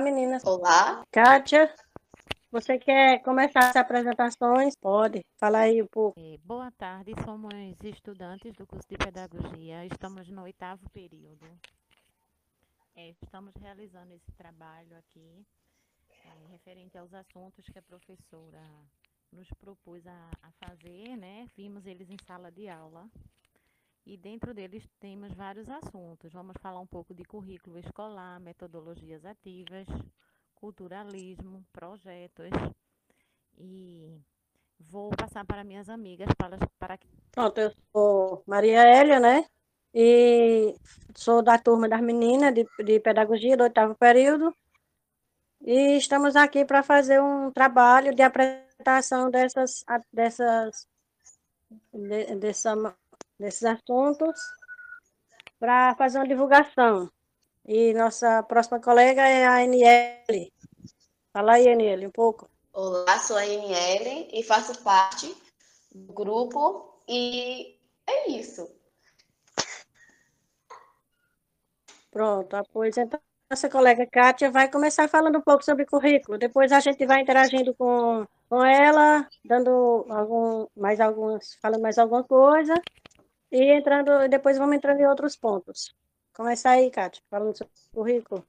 Olá, meninas. Olá. Kátia, você quer começar as apresentações? Pode. Fala aí um pouco. É, boa tarde, somos estudantes do curso de Pedagogia. Estamos no oitavo período. É, estamos realizando esse trabalho aqui, é, referente aos assuntos que a professora nos propôs a, a fazer, né? Vimos eles em sala de aula. E dentro deles temos vários assuntos. Vamos falar um pouco de currículo escolar, metodologias ativas, culturalismo, projetos. E vou passar para minhas amigas para, para. Pronto, eu sou Maria Hélia, né? E sou da turma das meninas de, de pedagogia do oitavo período. E estamos aqui para fazer um trabalho de apresentação dessas, dessas, de, dessa desses assuntos para fazer uma divulgação. E nossa próxima colega é a NL. Fala aí, NL, um pouco. Olá, sou a NL e faço parte do grupo e é isso. Pronto, pois então nossa colega Kátia vai começar falando um pouco sobre currículo. Depois a gente vai interagindo com, com ela, dando algum, mais algumas, falando mais alguma coisa. E entrando, depois vamos entrando em outros pontos. Começa aí, Kátia, falando sobre o currículo.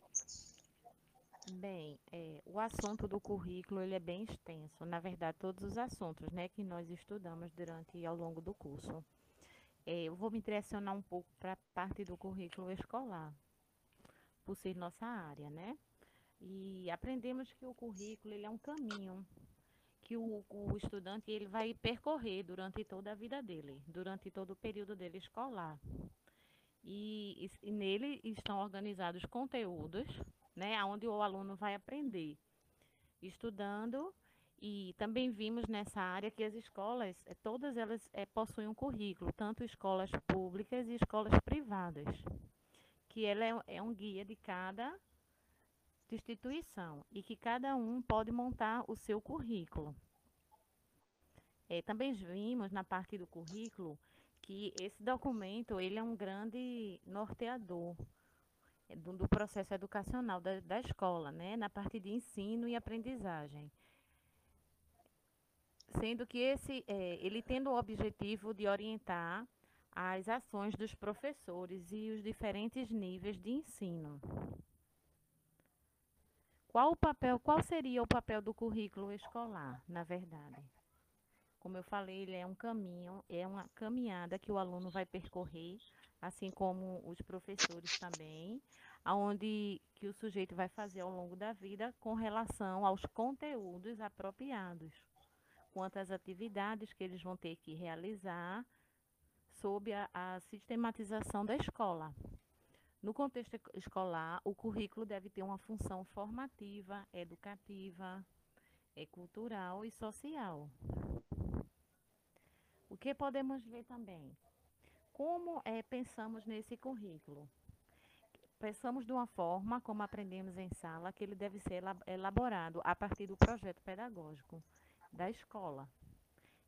Bem, é, o assunto do currículo ele é bem extenso. Na verdade, todos os assuntos né, que nós estudamos durante ao longo do curso. É, eu vou me direcionar um pouco para a parte do currículo escolar, por ser nossa área, né? E aprendemos que o currículo ele é um caminho que o, o estudante ele vai percorrer durante toda a vida dele, durante todo o período dele escolar. E, e nele estão organizados conteúdos, né, onde o aluno vai aprender, estudando e também vimos nessa área que as escolas, eh, todas elas é, possuem um currículo, tanto escolas públicas e escolas privadas, que ela é, é um guia de cada instituição e que cada um pode montar o seu currículo. É, também vimos na parte do currículo que esse documento ele é um grande norteador é, do, do processo educacional da, da escola, né, na parte de ensino e aprendizagem sendo que esse é, ele tendo o objetivo de orientar as ações dos professores e os diferentes níveis de ensino. Qual o papel, qual seria o papel do currículo escolar, na verdade? Como eu falei, ele é um caminho, é uma caminhada que o aluno vai percorrer, assim como os professores também, aonde que o sujeito vai fazer ao longo da vida com relação aos conteúdos apropriados, quanto às atividades que eles vão ter que realizar sob a, a sistematização da escola. No contexto escolar, o currículo deve ter uma função formativa, educativa, é cultural e social. O que podemos ver também? Como é, pensamos nesse currículo? Pensamos de uma forma, como aprendemos em sala, que ele deve ser elaborado a partir do projeto pedagógico da escola.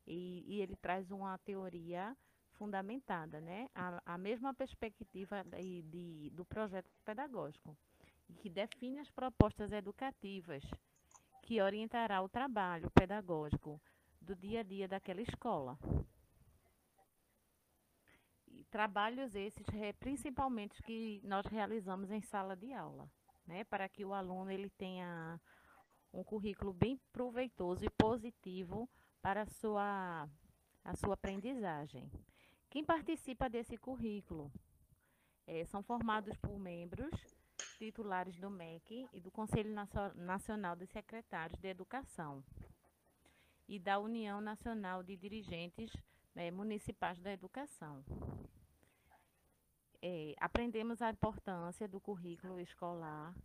E, e ele traz uma teoria fundamentada, né? A, a mesma perspectiva de, de, do projeto pedagógico, que define as propostas educativas que orientará o trabalho pedagógico do dia a dia daquela escola. E trabalhos esses, principalmente, que nós realizamos em sala de aula, né? Para que o aluno ele tenha um currículo bem proveitoso e positivo para a sua, a sua aprendizagem. Quem participa desse currículo é, são formados por membros titulares do MEC e do Conselho Nacional de Secretários de Educação e da União Nacional de Dirigentes né, Municipais da Educação. É, aprendemos a importância do currículo escolar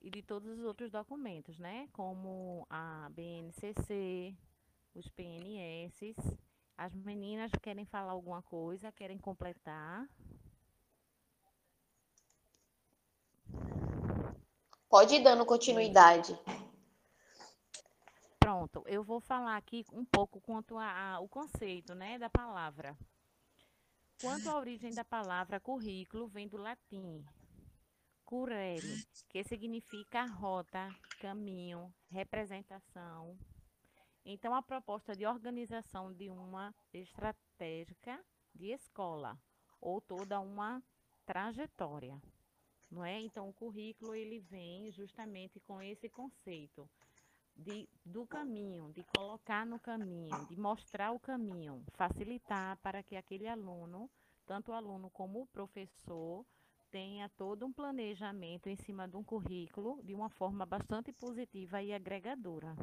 e de todos os outros documentos, né, como a BNCC, os PNS as meninas querem falar alguma coisa, querem completar? Pode ir dando continuidade. Pronto, eu vou falar aqui um pouco quanto ao conceito né, da palavra. Quanto à origem da palavra currículo, vem do latim CUREL, que significa rota, caminho, representação. Então, a proposta de organização de uma estratégica de escola ou toda uma trajetória, não é? Então, o currículo ele vem justamente com esse conceito de, do caminho, de colocar no caminho, de mostrar o caminho, facilitar para que aquele aluno, tanto o aluno como o professor, tenha todo um planejamento em cima de um currículo de uma forma bastante positiva e agregadora.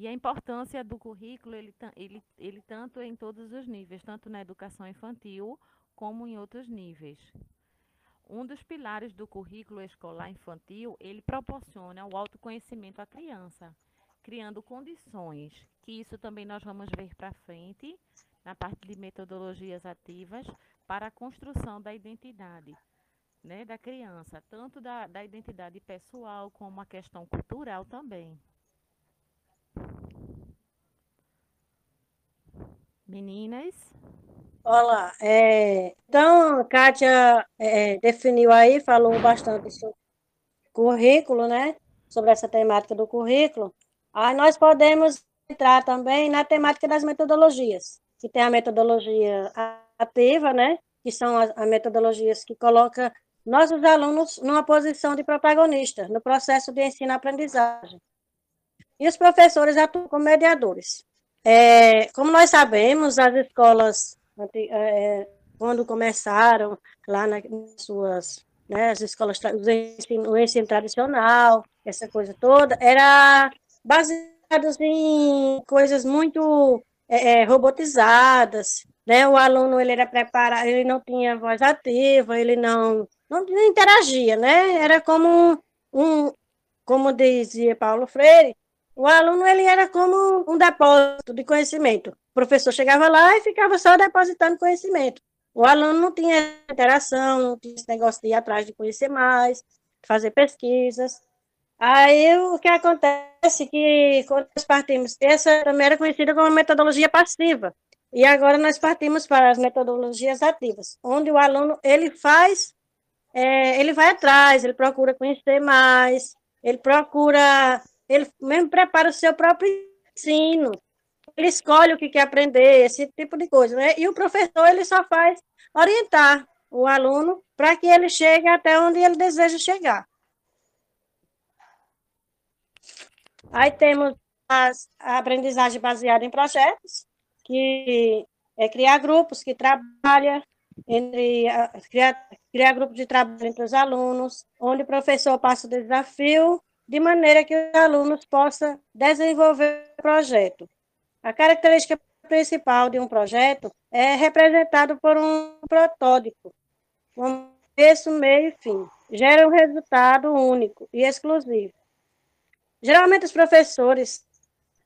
E a importância do currículo, ele, ele, ele tanto em todos os níveis, tanto na educação infantil como em outros níveis. Um dos pilares do currículo escolar infantil, ele proporciona o autoconhecimento à criança, criando condições, que isso também nós vamos ver para frente, na parte de metodologias ativas, para a construção da identidade né, da criança, tanto da, da identidade pessoal como a questão cultural também. Meninas? Olá, é, então, a Kátia é, definiu aí, falou bastante sobre currículo, né? Sobre essa temática do currículo. Aí nós podemos entrar também na temática das metodologias, que tem a metodologia ativa, né? Que são as, as metodologias que colocam nossos alunos numa posição de protagonista no processo de ensino-aprendizagem. E os professores atuam como mediadores. É, como nós sabemos, as escolas, é, quando começaram lá nas suas, né, as escolas, o ensino, o ensino tradicional, essa coisa toda, era baseados em coisas muito é, é robotizadas, né? O aluno ele era preparado, ele não tinha voz ativa, ele não não, interagia, né? Era como um, como dizia Paulo Freire, o aluno ele era como um depósito de conhecimento. O professor chegava lá e ficava só depositando conhecimento. O aluno não tinha interação, não tinha esse negócio de ir atrás de conhecer mais, fazer pesquisas. Aí o que acontece que quando nós partimos, essa também era conhecida como metodologia passiva, e agora nós partimos para as metodologias ativas, onde o aluno ele faz, é, ele vai atrás, ele procura conhecer mais, ele procura, ele mesmo prepara o seu próprio ensino, ele escolhe o que quer aprender, esse tipo de coisa, né? E o professor ele só faz orientar o aluno para que ele chegue até onde ele deseja chegar. Aí temos as, a aprendizagem baseada em projetos, que é criar grupos que trabalham entre criar, criar grupos de trabalho entre os alunos, onde o professor passa o desafio de maneira que os alunos possam desenvolver o projeto. A característica principal de um projeto é representado por um protótipo, com começo, meio e fim. Gera um resultado único e exclusivo. Geralmente os professores,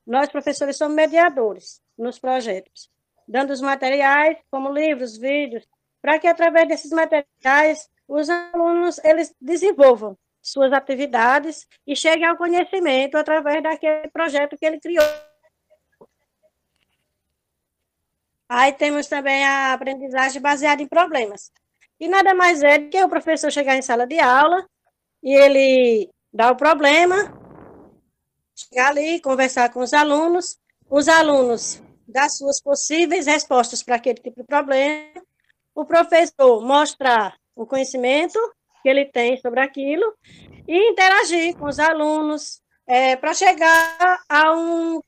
nós professores somos mediadores nos projetos, dando os materiais, como livros, vídeos, para que através desses materiais os alunos eles desenvolvam suas atividades e cheguem ao conhecimento através daquele projeto que ele criou. Aí temos também a aprendizagem baseada em problemas. E nada mais é do que o professor chegar em sala de aula e ele dá o problema, chegar ali, conversar com os alunos, os alunos das suas possíveis respostas para aquele tipo de problema, o professor mostrar o conhecimento que ele tem sobre aquilo e interagir com os alunos é, para chegar a um,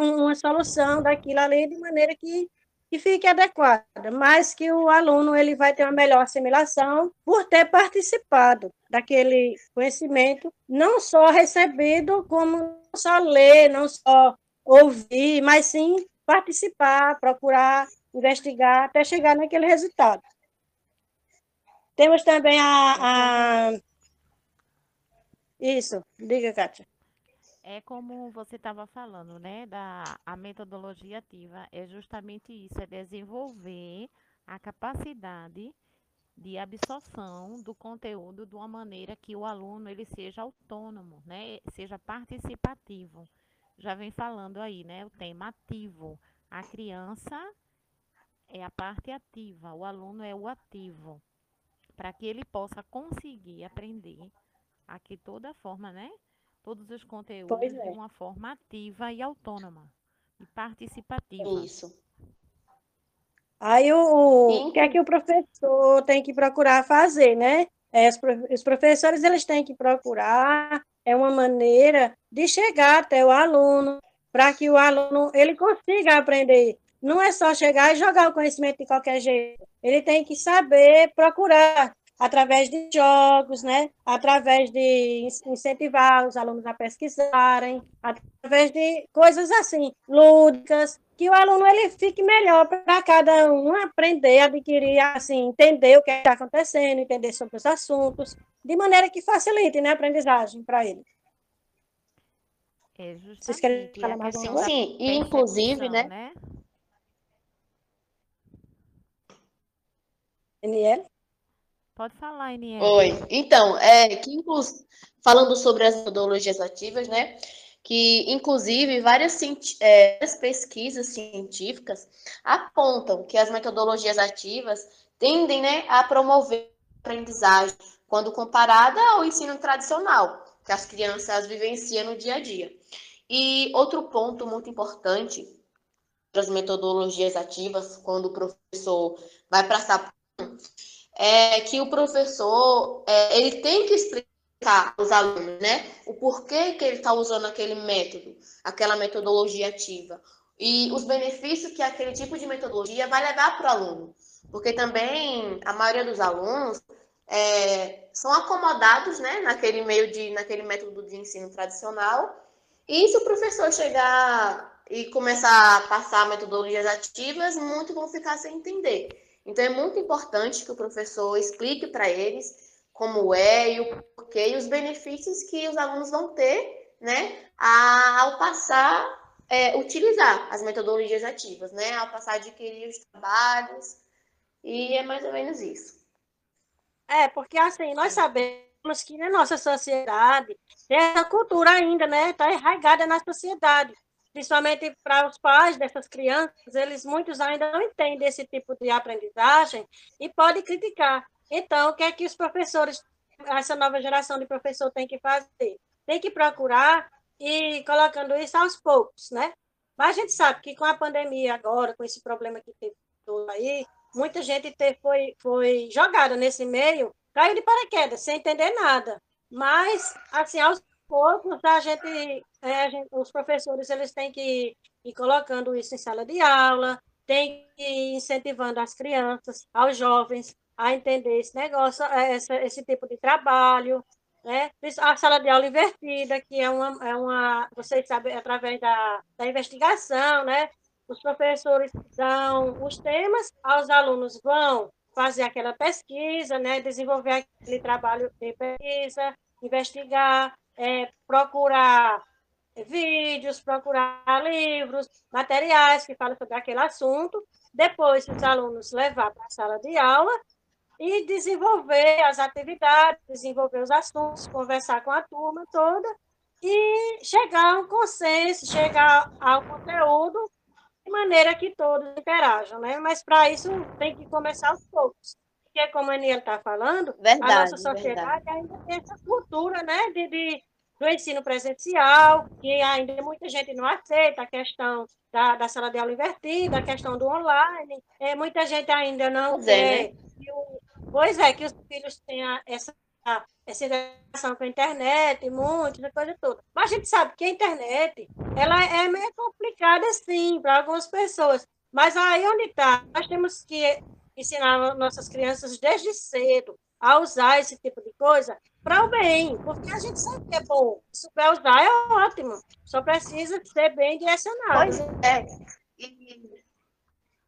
uma solução daquilo ali de maneira que, que fique adequada, mas que o aluno ele vai ter uma melhor assimilação por ter participado daquele conhecimento, não só recebido, como só ler, não só ouvir, mas sim participar, procurar investigar até chegar naquele resultado. Temos também a, a... Isso, diga, Kátia. É como você estava falando, né? Da a metodologia ativa é justamente isso, é desenvolver a capacidade de absorção do conteúdo de uma maneira que o aluno ele seja autônomo, né? Seja participativo já vem falando aí, né? O tema ativo. A criança é a parte ativa, o aluno é o ativo. Para que ele possa conseguir aprender aqui toda forma, né? Todos os conteúdos Pois de é. uma forma ativa e autônoma e participativa. Isso. Aí o, Sim. o que é que o professor tem que procurar fazer, né? É, os, os professores eles têm que procurar é uma maneira de chegar até o aluno para que o aluno ele consiga aprender. Não é só chegar e jogar o conhecimento de qualquer jeito. Ele tem que saber procurar através de jogos, né? Através de in- incentivar os alunos a pesquisarem, através de coisas assim, lúdicas, que o aluno ele fique melhor para cada um aprender, adquirir, assim, entender o que está acontecendo, entender sobre os assuntos, de maneira que facilite né, a aprendizagem para ele. É Vocês querem falar a mais da Sim, e inclusive, percepção, né? Daniela? Pode falar, Eniel. Oi. Então, é que falando sobre as metodologias ativas, né? Que inclusive várias, é, várias pesquisas científicas apontam que as metodologias ativas tendem, né, a promover a aprendizagem quando comparada ao ensino tradicional, que as crianças vivenciam no dia a dia. E outro ponto muito importante das metodologias ativas, quando o professor vai passar é que o professor é, ele tem que explicar aos alunos, né, o porquê que ele está usando aquele método, aquela metodologia ativa. E os benefícios que aquele tipo de metodologia vai levar para o aluno, porque também a maioria dos alunos é, são acomodados, né, naquele meio de, naquele método de ensino tradicional. E se o professor chegar e começar a passar metodologias ativas, muitos vão ficar sem entender. Então, é muito importante que o professor explique para eles como é e o porquê e os benefícios que os alunos vão ter, né, ao passar, é, utilizar as metodologias ativas, né, ao passar a adquirir os trabalhos, e é mais ou menos isso. É, porque assim, nós sabemos que na nossa sociedade essa cultura ainda, né? Está enraizada na sociedade. Principalmente para os pais dessas crianças, eles muitos ainda não entendem esse tipo de aprendizagem e podem criticar. Então, o que é que os professores, essa nova geração de professor tem que fazer? Tem que procurar e colocando isso aos poucos, né? Mas a gente sabe que com a pandemia agora, com esse problema que teve todo aí, muita gente te- foi, foi jogada nesse meio, caiu de paraquedas, sem entender nada. Mas, assim, aos poucos, a gente, é, a gente- os professores eles têm que ir colocando isso em sala de aula, tem que ir incentivando as crianças, aos jovens, a entender esse negócio, é, essa, esse tipo de trabalho, né? A sala de aula invertida, que é uma, é uma vocês sabem, através da, da investigação, né? Os professores dão os temas, os alunos vão fazer aquela pesquisa, né? Desenvolver aquele trabalho de pesquisa, investigar, é, procurar vídeos, procurar livros, materiais que falam sobre aquele assunto. Depois, os alunos levar para a sala de aula e desenvolver as atividades, desenvolver os assuntos, conversar com a turma toda e chegar a um consenso, chegar ao conteúdo de maneira que todos interajam, né? Mas para isso tem que começar aos poucos. Porque, como a Aniela está falando, a Verdade, nossa sociedade ainda tem essa cultura né, de, de- do ensino presencial, que ainda muita gente não aceita a questão da, da sala de aula invertida, a questão do online. É, muita gente ainda não Pois é, quer. né? que o- pois é, que os filhos tenham essa, essa interação com a internet, muitas, essa coisa toda. Mas a gente sabe que a internet ela é meio complicada, sim, para algumas pessoas. Mas aí onde está? Nós temos que ensinar nossas crianças desde cedo a usar esse tipo de coisa para o bem, porque a gente sabe que é bom. Se souber usar, é ótimo. Só precisa ser bem direcionado. Pois é.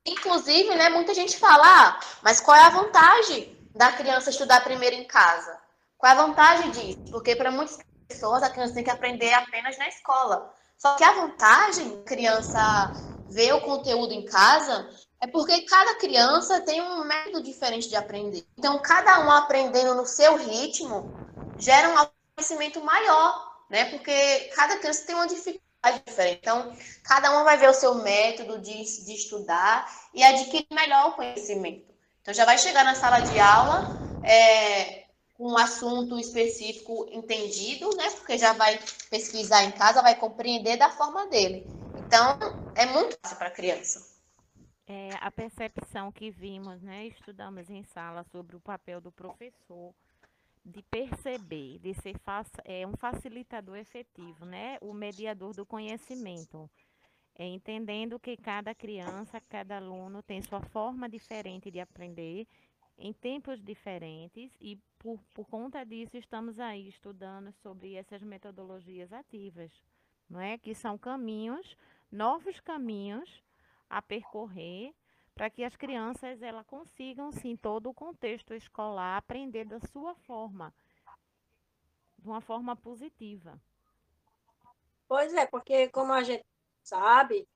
Inclusive, né, muita gente fala, ah, mas qual é a vantagem da criança estudar primeiro em casa? Qual é a vantagem disso? Porque para muitas pessoas a criança tem que aprender apenas na escola. Só que a vantagem da criança ver o conteúdo em casa é porque cada criança tem um método diferente de aprender. Então, cada um aprendendo no seu ritmo gera um conhecimento maior, né? Porque cada criança tem uma dificuldade diferente. Então, cada um vai ver o seu método de, de estudar e adquirir melhor o conhecimento. Então, já vai chegar na sala de aula é, um assunto específico entendido, né? Porque já vai pesquisar em casa, vai compreender da forma dele. Então, é muito fácil para a criança. É, a percepção que vimos, né? Estudamos em sala sobre o papel do professor de perceber, de ser é, um facilitador efetivo, né? O mediador do conhecimento. É, entendendo que cada criança, cada aluno tem sua forma diferente de aprender em tempos diferentes e por, por conta disso estamos aí estudando sobre essas metodologias ativas, não é? Que são caminhos, novos caminhos a percorrer para que as crianças ela consigam sim todo o contexto escolar aprender da sua forma, de uma forma positiva. Pois é, porque como a gente sabe,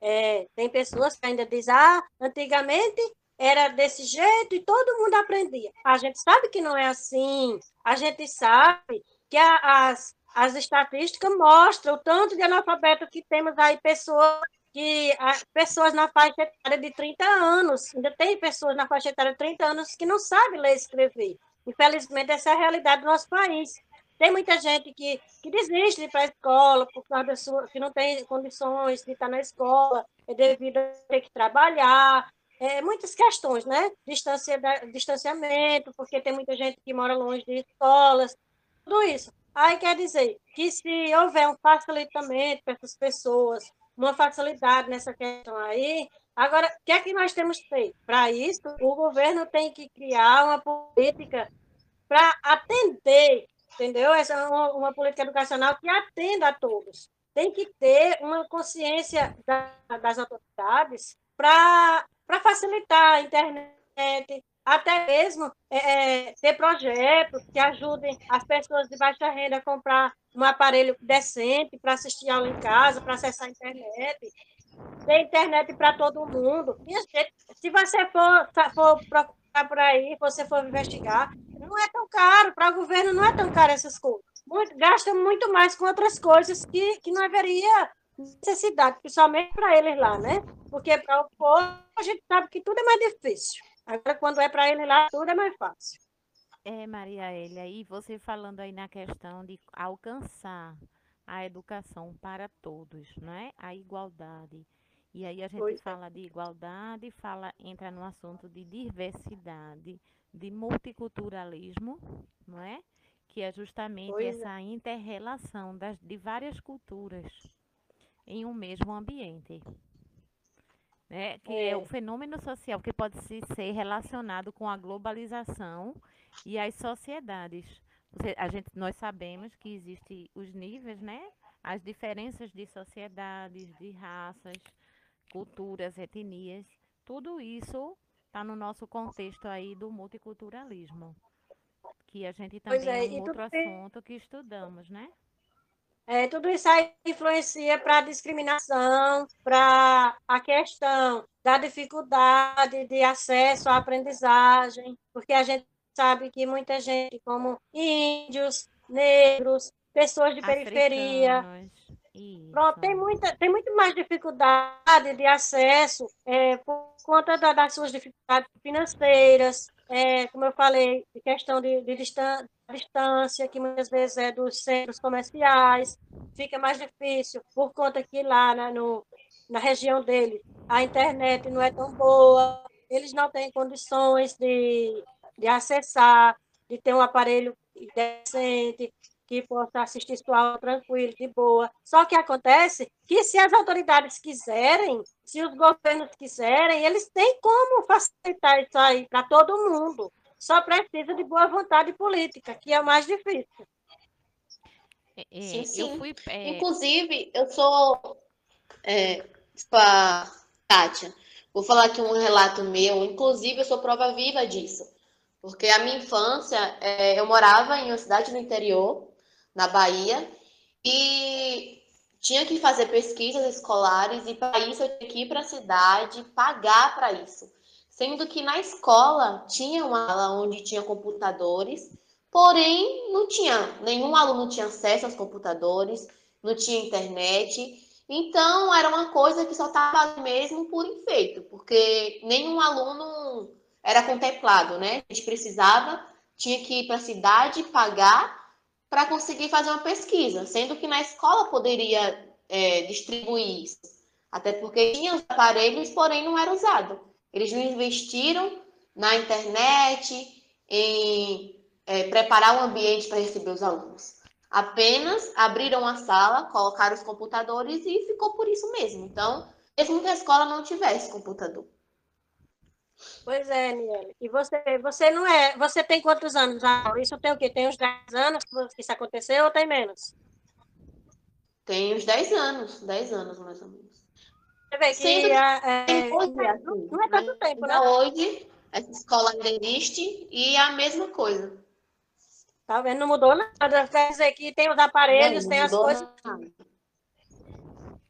é, tem pessoas que ainda dizem, ah, antigamente era desse jeito e todo mundo aprendia. A gente sabe que não é assim. A gente sabe que a, as, as estatísticas mostram o tanto de analfabeto que temos aí, pessoas que pessoas na faixa etária de 30 anos, ainda tem pessoas na faixa etária de 30 anos que não sabem ler e escrever. Infelizmente, essa é a realidade do nosso país. Tem muita gente que, que desiste de ir para a escola por causa da sua, que não tem condições de estar na escola, é devido a ter que trabalhar, é, muitas questões, né? Distancia, distanciamento, porque tem muita gente que mora longe de escolas, tudo isso. Aí quer dizer que se houver um facilitamento para essas pessoas, uma facilidade nessa questão aí, agora, o que é que nós temos feito? Para isso, o governo tem que criar uma política para atender, entendeu? Essa é uma, uma política educacional que atenda a todos. Tem que ter uma consciência da, das autoridades para facilitar a internet, até mesmo é, é, ter projetos que ajudem as pessoas de baixa renda a comprar um aparelho decente para assistir aula em casa, para acessar a internet, ter internet para todo mundo. Se você for, for procurar por aí, você for investigar, não é tão caro, para o governo não é tão caro essas coisas. Muito, gasta muito mais com outras coisas que, que não haveria necessidade, principalmente para eles lá, né? Porque para o povo a gente sabe que tudo é mais difícil. Agora, quando é para eles lá, tudo é mais fácil. É, Maria Elia, e você falando aí na questão de alcançar a educação para todos, não é? A igualdade. E aí a gente pois é. fala é. de igualdade, fala, entra no assunto de diversidade, de multiculturalismo, não é? Que é justamente pois é. essa é. inter-relação das, de várias culturas em um mesmo ambiente. Né? Que é. é o fenômeno social que pode se ser relacionado com a globalização e as sociedades. A gente, nós sabemos que existem os níveis, né? As diferenças de sociedades, de raças, culturas, etnias. Tudo isso está no nosso contexto aí do multiculturalismo. Que a gente também é, é um outro assunto que estudamos, né? É, tudo isso aí influencia para a discriminação, para a questão da dificuldade de acesso à aprendizagem, porque a gente sabe que muita gente, como índios, negros, pessoas de periferia, pronto, tem, muita, tem muito mais dificuldade de acesso é, por conta da, das suas dificuldades financeiras, é, como eu falei, de questão de, de distância, que muitas vezes é dos centros comerciais, fica mais difícil, por conta que lá né, no, na região dele a internet não é tão boa, eles não têm condições de, de acessar, de ter um aparelho decente, que possa assistir sua aula tranquilo, de boa. Só que acontece que se as autoridades quiserem, se os governos quiserem, eles têm como facilitar isso aí para todo mundo. Só precisa de boa vontade política, que é o mais difícil. É, é sim, sim. Eu fui, é... Inclusive, eu sou é, a Kátia. Vou falar aqui um relato meu. Inclusive, eu sou prova viva disso. Porque a minha infância, é, eu morava em uma cidade no interior, na Bahia, e tinha que fazer pesquisas escolares, e para isso eu tinha que ir para a cidade, pagar para isso. Sendo que na escola tinha uma aula onde tinha computadores, porém não tinha, nenhum aluno tinha acesso aos computadores, não tinha internet. Então era uma coisa que só estava mesmo por enfeito, porque nenhum aluno era contemplado, né? A gente precisava tinha que ir para a cidade pagar para conseguir fazer uma pesquisa, sendo que na escola poderia é, distribuir isso. Até porque tinha os aparelhos, porém não era usado. Eles não investiram na internet, em é, preparar o um ambiente para receber os alunos. Apenas abriram a sala, colocaram os computadores e ficou por isso mesmo. Então, mesmo que a escola não tivesse computador. Pois é, Niele. E você, você não é. Você tem quantos anos? Ah, isso tem o quê? Tem uns 10 anos que isso aconteceu ou tem menos? Tem uns 10 anos, 10 anos mais ou menos. Você vê que Sendo a, é, é, não, não é tanto tempo, né? Hoje, essa escola ainda existe e é a mesma coisa. Tá vendo? Não mudou nada. Quer dizer que tem os aparelhos, não, não tem as coisas. Nada.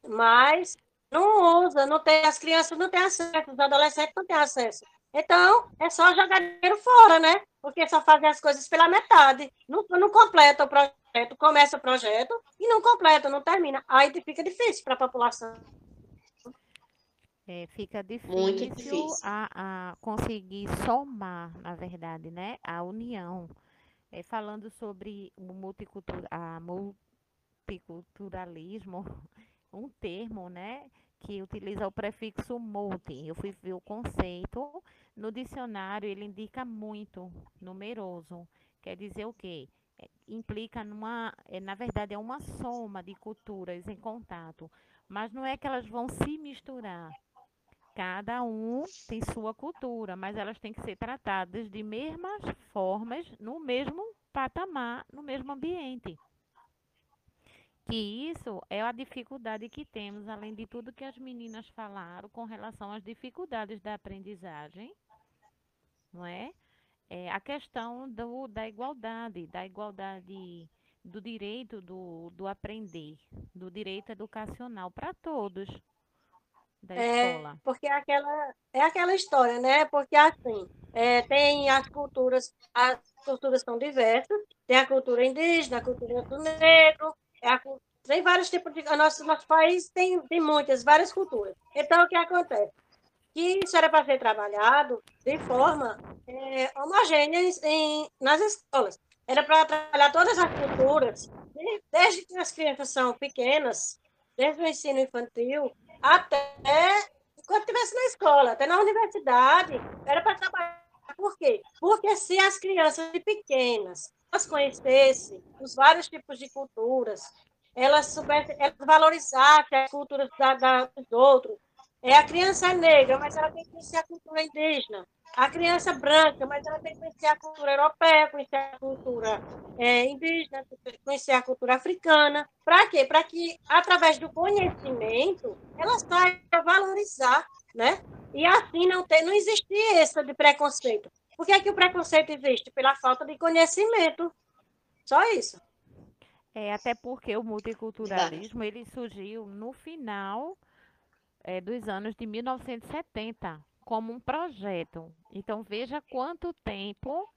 Mas não usa, não tem, as crianças não têm acesso, os adolescentes não têm acesso. Então, é só jogar dinheiro fora, né? Porque só fazem as coisas pela metade. Não, não completa o projeto, começa o projeto e não completa, não termina. Aí fica difícil para a população. É, fica difícil, difícil. A, a, conseguir somar, na verdade, né? A união. É, falando sobre o multicultura, a multiculturalismo, um termo, né, que utiliza o prefixo multi. Eu fui ver o conceito no dicionário, ele indica muito, numeroso. Quer dizer o quê? É, implica numa, é, na verdade, é uma soma de culturas em contato, mas não é que elas vão se misturar. Cada um tem sua cultura, mas elas têm que ser tratadas de mesmas formas, no mesmo patamar, no mesmo ambiente que isso é a dificuldade que temos, além de tudo que as meninas falaram com relação às dificuldades da aprendizagem, não é? é a questão do, da igualdade, da igualdade do direito do, do aprender, do direito educacional para todos da é, escola. Porque é aquela, é aquela história, né? Porque assim, é, tem as culturas, as culturas são diversas, tem a cultura indígena, a cultura do negro, é tem vários tipos de. Nosso, nosso país tem, tem muitas, várias culturas. Então, o que acontece? Que isso era para ser trabalhado de forma é, homogênea em, nas escolas. Era para trabalhar todas as culturas, desde que as crianças são pequenas, desde o ensino infantil, até quando estivesse na escola, até na universidade, era para trabalhar. Por quê? Porque se as crianças pequenas elas conhecessem os vários tipos de culturas, elas soubessem, elas valorizassem as culturas da, da, dos outros. É, a criança negra, mas ela tem que conhecer a cultura indígena. A criança branca, mas ela tem que conhecer a cultura europeia, conhecer a cultura é, indígena, conhecer a cultura africana. Para quê? Para que, através do conhecimento, ela saiba valorizar, né? E assim não, tem, não existir esse de preconceito. Por que, é que o preconceito existe? Pela falta de conhecimento. Só isso. É, até porque o multiculturalismo ele surgiu no final é, dos anos de 1970 como um projeto. Então veja quanto tempo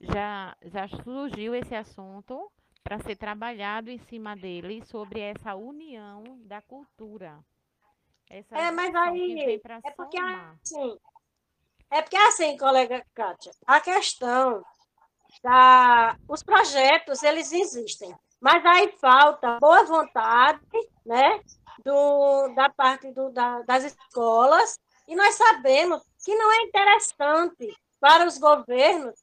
já, já surgiu esse assunto para ser trabalhado em cima dele sobre essa união da cultura. Essa é, mas aí é porque assim, é porque assim, colega Kátia, a questão da os projetos eles existem, mas aí falta boa vontade, né, do, da parte do, da, das escolas, e nós sabemos que não é interessante para os governos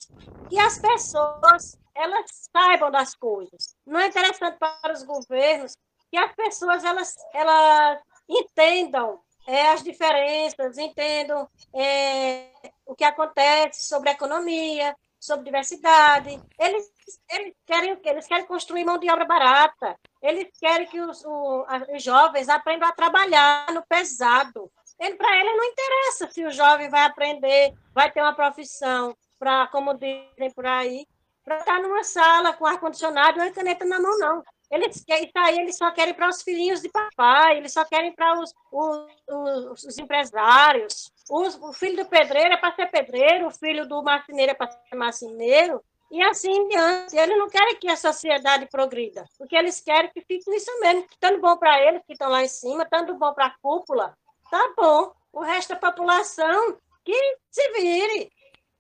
que as pessoas elas saibam das coisas. Não é interessante para os governos que as pessoas elas, elas entendam é, as diferenças, entendam é, o que acontece sobre economia, sobre diversidade. Eles, eles querem o quê? Eles querem construir mão de obra barata. Eles querem que os, o, os jovens aprendam a trabalhar no pesado. Para ele não interessa se o jovem vai aprender, vai ter uma profissão, para, como dizem por aí, para estar numa sala com ar-condicionado e caneta na mão, não. Eles aí eles só querem para os filhinhos de papai, eles só querem para os, os, os, empresários. Os, o filho do pedreiro é para ser pedreiro, o filho do marceneiro é para ser marceneiro, e assim em diante. Eles não querem que a sociedade progrida, porque eles querem que fique nisso mesmo. Tanto bom para eles que estão lá em cima, tanto bom para a cúpula, tá bom. O resto da população que se vire,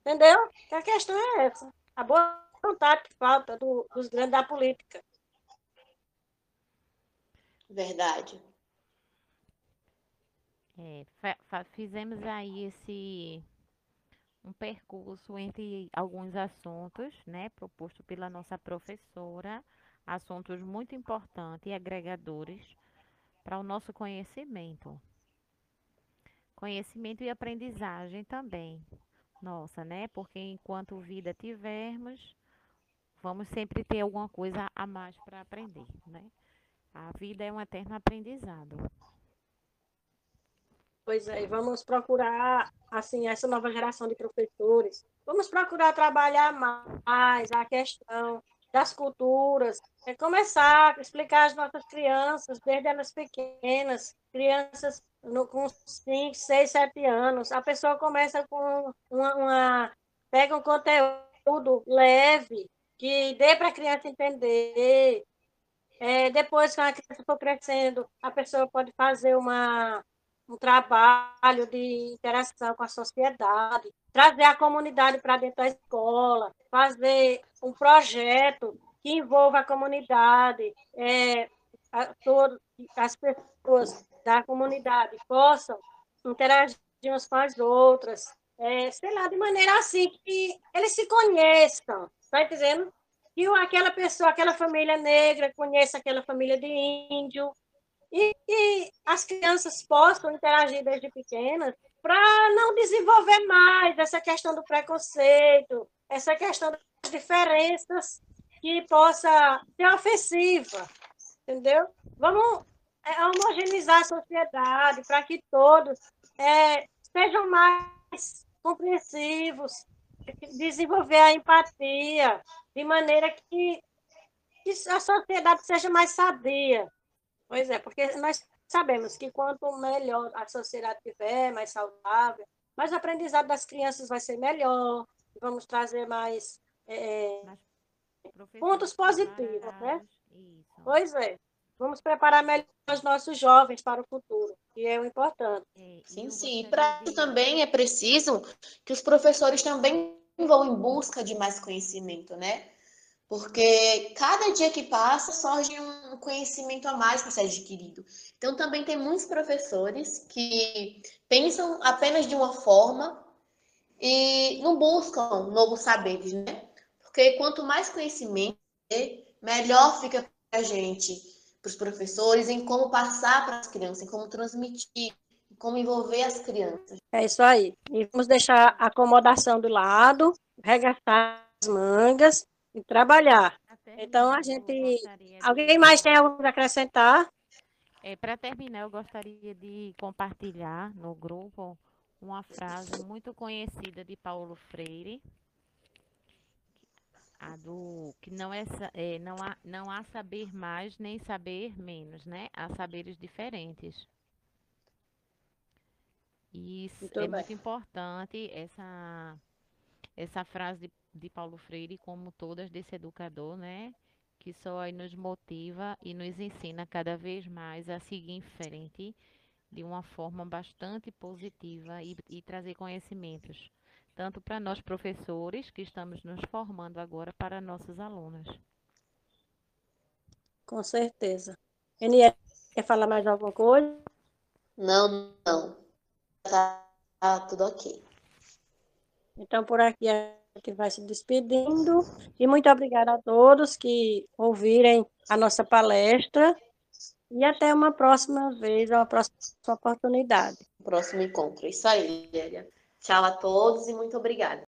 entendeu? A questão é essa. a boa vontade que falta do, dos grandes da política. Verdade. É, fizemos aí esse um percurso entre alguns assuntos, né, proposto pela nossa professora, assuntos muito importantes e agregadores para o nosso conhecimento. Conhecimento e aprendizagem também. Nossa, né? Porque enquanto vida tivermos, vamos sempre ter alguma coisa a mais para aprender, né? A vida é um eterno aprendizado. Pois é, vamos procurar, assim, essa nova geração de professores, vamos procurar trabalhar mais a questão das culturas, é começar a explicar às nossas crianças, desde elas pequenas, crianças no, com 5, 6, 7 anos, a pessoa começa com uma, uma pega um conteúdo leve, que dê para a criança entender. É, depois, quando a criança for crescendo, a pessoa pode fazer uma, um trabalho de interação com a sociedade, trazer a comunidade para dentro da escola, fazer um projeto que envolva a comunidade, é, a, todo, as pessoas da comunidade possam interagir umas com as outras, é, sei lá, de maneira assim que eles se conheçam, está dizendo? Que aquela pessoa, aquela família negra conheça aquela família de índio, e, e as crianças possam interagir desde pequenas para não desenvolver mais essa questão do preconceito, essa questão das diferenças que possa ser ofensiva, entendeu? Vamos é, homogeneizar a sociedade para que todos é, sejam mais compreensivos, desenvolver a empatia, de maneira que, que a sociedade seja mais sabia. Pois é, porque nós sabemos que quanto melhor a sociedade tiver, mais saudável, mais o aprendizado das crianças vai ser melhor, vamos trazer mais, é, pontos positivos, né? Isso. Pois é. Vamos preparar melhor os nossos jovens para o futuro, que é o importante. É, sim, sim. E para isso também é preciso que os professores também vão em busca de mais conhecimento, né? Porque cada dia que passa surge um conhecimento a mais para ser adquirido. Então também tem muitos professores que pensam apenas de uma forma e não buscam novos saberes, né? Porque quanto mais conhecimento, melhor fica para a gente, para os professores, em como passar para as crianças, em como transmitir, em como envolver as crianças. É isso aí. E vamos deixar a acomodação do lado, regaçar as mangas e trabalhar. Então, a gente. Alguém mais tem algo para acrescentar? É, para terminar, eu gostaria de compartilhar no grupo uma frase muito conhecida de Paulo Freire, a do que não é, é, não há não há saber mais nem saber menos, né? Há saberes diferentes. E isso muito é bem. muito importante essa essa frase de, de Paulo Freire, como todas desse educador, né? Que só nos motiva e nos ensina cada vez mais a seguir em frente de uma forma bastante positiva e, e trazer conhecimentos, tanto para nós professores que estamos nos formando agora para nossos alunos. Com certeza. Eniel, quer falar mais alguma coisa? Não, não. Tá, tá tudo ok. Então, por aqui a gente vai se despedindo. E muito obrigada a todos que ouvirem a nossa palestra. E até uma próxima vez, uma próxima oportunidade. Próximo encontro. Isso aí, Lélia. Tchau a todos e muito obrigada.